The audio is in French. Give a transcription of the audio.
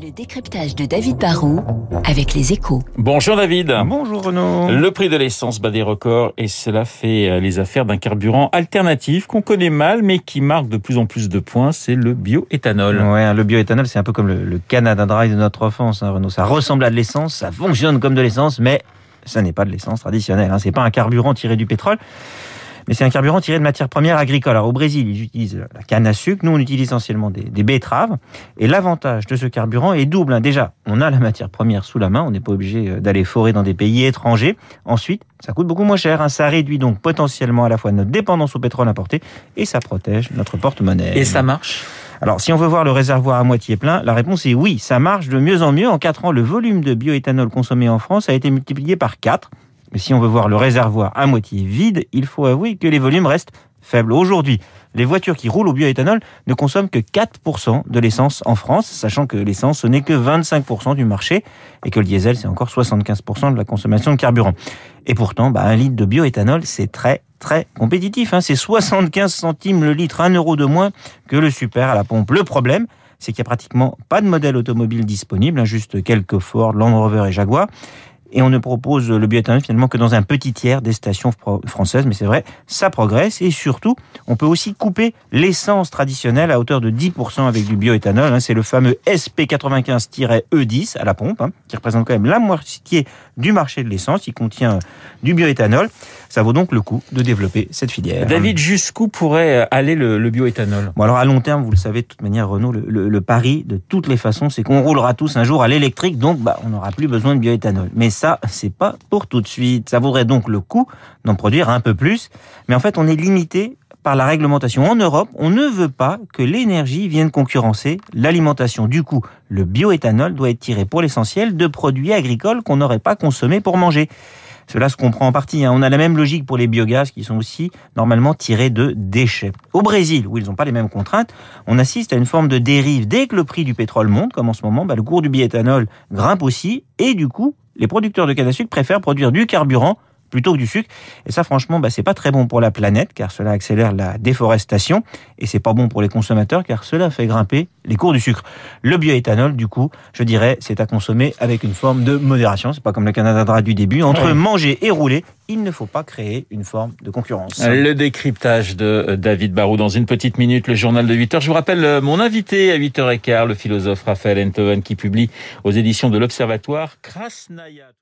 Le décryptage de David Barrault avec les échos. Bonjour David. Bonjour Renaud. Le prix de l'essence bat des records et cela fait euh, les affaires d'un carburant alternatif qu'on connaît mal mais qui marque de plus en plus de points, c'est le bioéthanol. Ouais, le bioéthanol c'est un peu comme le, le Canada Dry de notre enfance, hein, Renaud. Ça ressemble à de l'essence, ça fonctionne comme de l'essence, mais ça n'est pas de l'essence traditionnelle. Hein. C'est pas un carburant tiré du pétrole mais c'est un carburant tiré de matières premières agricoles. Alors au Brésil, ils utilisent la canne à sucre, nous on utilise essentiellement des, des betteraves. Et l'avantage de ce carburant est double. Hein. Déjà, on a la matière première sous la main, on n'est pas obligé euh, d'aller forer dans des pays étrangers. Ensuite, ça coûte beaucoup moins cher. Hein. Ça réduit donc potentiellement à la fois notre dépendance au pétrole importé et ça protège notre porte-monnaie. Et ça marche? Alors, si on veut voir le réservoir à moitié plein, la réponse est oui, ça marche de mieux en mieux. En 4 ans, le volume de bioéthanol consommé en France a été multiplié par 4. Si on veut voir le réservoir à moitié vide, il faut avouer que les volumes restent faibles. Aujourd'hui, les voitures qui roulent au bioéthanol ne consomment que 4% de l'essence en France, sachant que l'essence, ce n'est que 25% du marché et que le diesel, c'est encore 75% de la consommation de carburant. Et pourtant, bah, un litre de bioéthanol, c'est très, très compétitif. Hein. C'est 75 centimes le litre, 1 euro de moins que le super à la pompe. Le problème, c'est qu'il n'y a pratiquement pas de modèle automobile disponible, hein, juste quelques Ford, Land Rover et Jaguar et on ne propose le bioéthanol finalement que dans un petit tiers des stations françaises. Mais c'est vrai, ça progresse et surtout, on peut aussi couper l'essence traditionnelle à hauteur de 10% avec du bioéthanol. Hein. C'est le fameux SP95-E10 à la pompe, hein, qui représente quand même la moitié du marché de l'essence. Il contient du bioéthanol. Ça vaut donc le coup de développer cette filière. David, jusqu'où pourrait aller le, le bioéthanol? Bon alors à long terme, vous le savez de toute manière, Renault, le, le, le pari de toutes les façons, c'est qu'on roulera tous un jour à l'électrique, donc bah, on n'aura plus besoin de bioéthanol. Mais ça, c'est pas pour tout de suite. Ça vaudrait donc le coup d'en produire un peu plus. Mais en fait, on est limité par la réglementation. En Europe, on ne veut pas que l'énergie vienne concurrencer l'alimentation. Du coup, le bioéthanol doit être tiré pour l'essentiel de produits agricoles qu'on n'aurait pas consommés pour manger. Cela se comprend en partie. Hein. On a la même logique pour les biogaz qui sont aussi normalement tirés de déchets. Au Brésil, où ils n'ont pas les mêmes contraintes, on assiste à une forme de dérive. Dès que le prix du pétrole monte, comme en ce moment, bah, le cours du bioéthanol grimpe aussi, et du coup, les producteurs de canne à sucre préfèrent produire du carburant plutôt que du sucre. Et ça, franchement, bah, c'est pas très bon pour la planète, car cela accélère la déforestation, et c'est pas bon pour les consommateurs, car cela fait grimper les cours du sucre. Le bioéthanol, du coup, je dirais, c'est à consommer avec une forme de modération. C'est pas comme le Canada du début. Entre manger et rouler, il ne faut pas créer une forme de concurrence. Le décryptage de David Barou dans une petite minute, le journal de 8 heures. Je vous rappelle euh, mon invité à 8h15, le philosophe Raphaël Enthoven, qui publie aux éditions de l'Observatoire Krasnaya.